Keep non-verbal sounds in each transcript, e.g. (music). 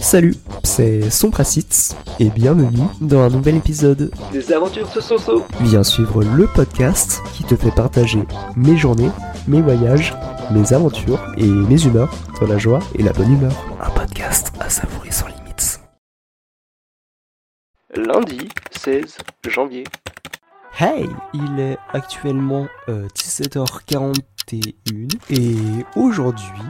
Salut, c'est Sompracitz et bienvenue dans un nouvel épisode Des aventures de Soso. Viens suivre le podcast qui te fait partager mes journées, mes voyages, mes aventures et mes humeurs dans la joie et la bonne humeur. Un podcast à savourer sans limites. Lundi 16 janvier. Hey, il est actuellement euh, 17h41 et aujourd'hui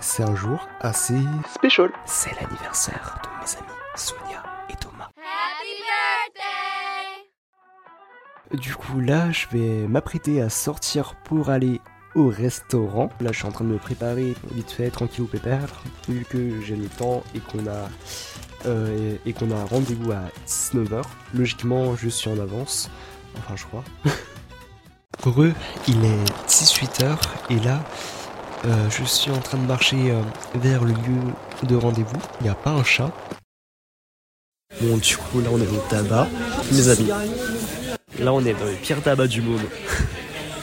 c'est un jour assez Special. C'est l'anniversaire de mes amis Sonia et Thomas. Happy birthday! Du coup là, je vais m'apprêter à sortir pour aller au restaurant. Là, je suis en train de me préparer vite fait, tranquille au pépère, vu que j'ai le temps et qu'on a euh, et, et qu'on a rendez-vous à 19h. Logiquement, je suis en avance. Enfin, je crois. (laughs) Heureux, il est 18h et là, euh, je suis en train de marcher euh, vers le lieu de rendez-vous. Il n'y a pas un chat. Bon, du coup, là, on est au tabac. Mes amis. Là, on est dans le pire tabac du monde.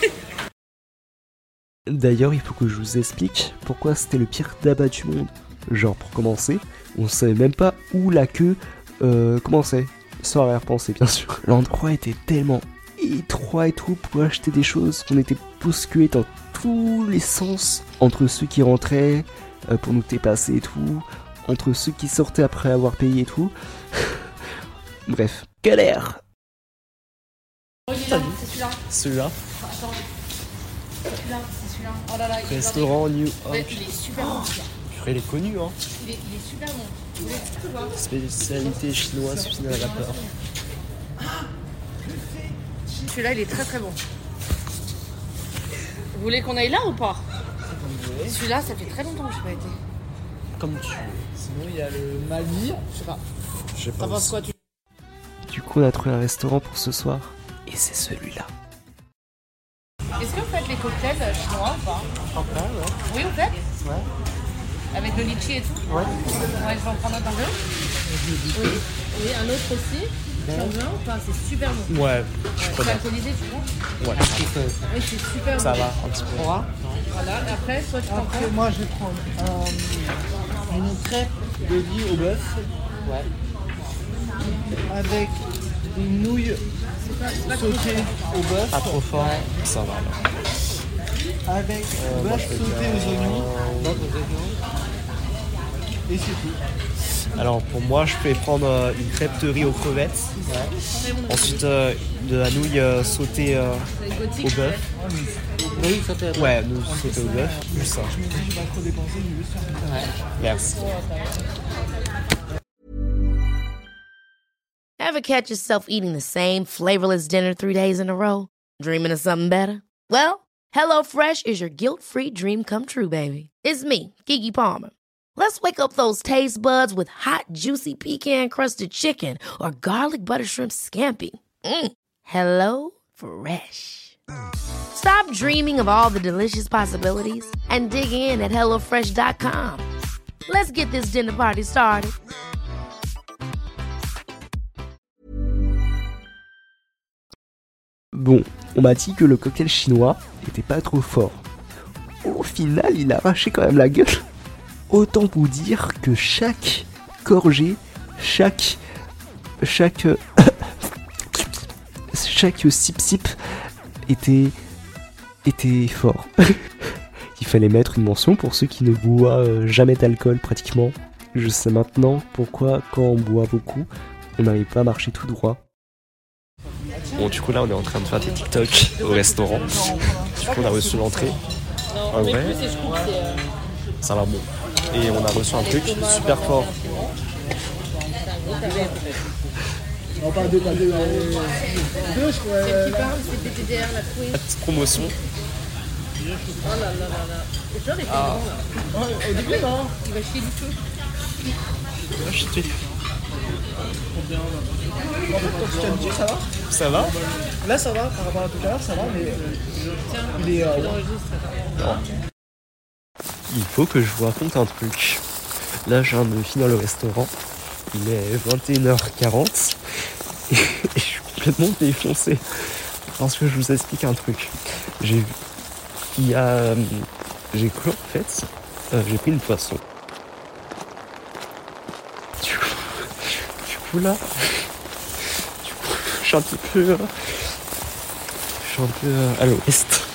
(laughs) D'ailleurs, il faut que je vous explique pourquoi c'était le pire tabac du monde. Genre, pour commencer, on savait même pas où la queue euh, commençait. Sans arrière-pensée, bien sûr. L'endroit était tellement étroit et tout pour acheter des choses qu'on était bousculés dans tous les sens entre ceux qui rentraient euh, pour nous dépasser et tout, entre ceux qui sortaient après avoir payé et tout. (laughs) Bref, galère. C'est celui-là. Celui-là, Attends. C'est celui-là, c'est celui-là. Oh là là, il- restaurant New Ouais, York. il est super bon. celui-là. Purée, il est connu, hein. Il est, il est super bon. Vous voulez tout voir Spécialité chinoise, cuisine à la vapeur. Celui-là, il est très très bon. Vous voulez qu'on aille là ou pas? Celui-là, ça fait très longtemps que je n'ai pas été. Comme tu veux. Sinon, il y a le Mali. Je sais pas. Je sais quoi tu... Du coup, on a trouvé un restaurant pour ce soir. Et c'est celui-là. Est-ce que vous faites les cocktails chinois ou pas? Oui, vous faites? Ouais. Avec le litchi et tout? Ouais. Ouais, je vais en prendre un peu. Oui. Oui, un autre aussi? Tu en veux un ou pas? C'est super bon. Ouais, C'est alcoolisé, tu vois ouais. Oui, c'est super Ça bon. va, un petit peu. Voilà, et après, toi, tu t'en Après, prends? moi, je vais prendre euh, une crêpe de riz au bœuf. Avec des nouilles sautées au bœuf. Pas trop fort. Ça va là. Avec Euh, moi, bœuf je sauté aux oignons. Et c'est tout. Alors pour moi, je vais prendre euh, une crêpe de riz aux crevettes. Ensuite, euh, de la nouille euh, sautée euh, au bœuf. Oui, ça fait. Ouais, nouille sautée au bœuf. Plus ça. Je me dis, je vais pas trop dépenser, je vais juste faire Merci. Ever catch yourself eating the same flavorless dinner three days in a row? Dreaming of something better? Well, HelloFresh is your guilt free dream come true, baby. It's me, Kiki Palmer. Let's wake up those taste buds with hot, juicy pecan crusted chicken or garlic butter shrimp scampi. Mm. Hello Fresh. Stop dreaming of all the delicious possibilities and dig in at HelloFresh.com. Let's get this dinner party started. Bon, on m'a dit que le cocktail chinois était pas trop fort. Au final, il a arraché quand même la gueule. Autant vous dire que chaque gorgée, chaque. chaque. (coughs) chaque sip-sip était. était fort. (laughs) il fallait mettre une mention pour ceux qui ne boivent euh, jamais d'alcool pratiquement. Je sais maintenant pourquoi, quand on boit beaucoup, on n'arrive pas à marcher tout droit. Bon, du coup, là, on est en train de faire des TikTok au restaurant. Du coup, on a reçu l'entrée. En vrai, ça va bon. Et on a reçu un truc super fort. Non, pas deux, pas deux. euh, Deux, je crois. Celle qui parle, c'est PTDR, la queen. Petite promotion. Oh là là là là. Il. Au début, non. Il va chier du. Ah, je sais. En fait, quand tu ça va? Ça va? Là, ça va, par rapport à tout à l'heure, ça va, mais il est. euh, Il faut que je vous raconte un truc. Là, je viens de finir le restaurant. Il est 21h40 (laughs) et je suis complètement défoncé. Parce que je vous explique un truc. J'ai il y a euh, j'ai cru en fait euh, j'ai pris une poisson. Du coup, du coup là du coup, je suis un petit peu euh, je suis un peu à l'ouest.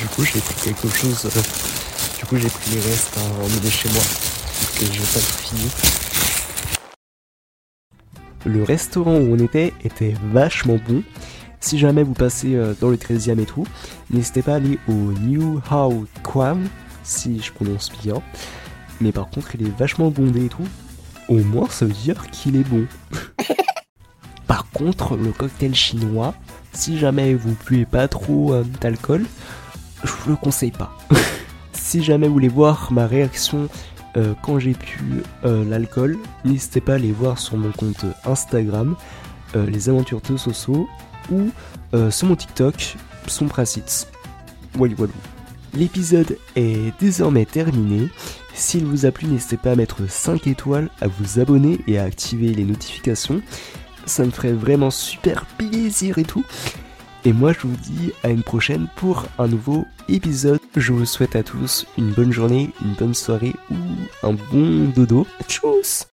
Du coup, j'ai pris quelque chose. euh, du coup, j'ai pris les restes à emmener chez moi. Que j'ai pas tout fini. Le restaurant où on était était vachement bon. Si jamais vous passez euh, dans le 13e et tout, n'hésitez pas à aller au New How Kwam, si je prononce bien. Mais par contre, il est vachement bondé et tout. Au moins, ça veut dire qu'il est bon. (laughs) par contre, le cocktail chinois, si jamais vous buvez pas trop euh, d'alcool, je vous le conseille pas. (laughs) si jamais vous voulez voir ma réaction euh, quand j'ai pu euh, l'alcool, n'hésitez pas à aller voir sur mon compte Instagram, euh, les aventures de Soso, ou sur mon TikTok, son Pracits. Voilà, voilà. L'épisode est désormais terminé. S'il vous a plu, n'hésitez pas à mettre 5 étoiles, à vous abonner et à activer les notifications. Ça me ferait vraiment super plaisir et tout. Et moi, je vous dis à une prochaine pour un nouveau épisode. Je vous souhaite à tous une bonne journée, une bonne soirée ou un bon dodo. Tchuss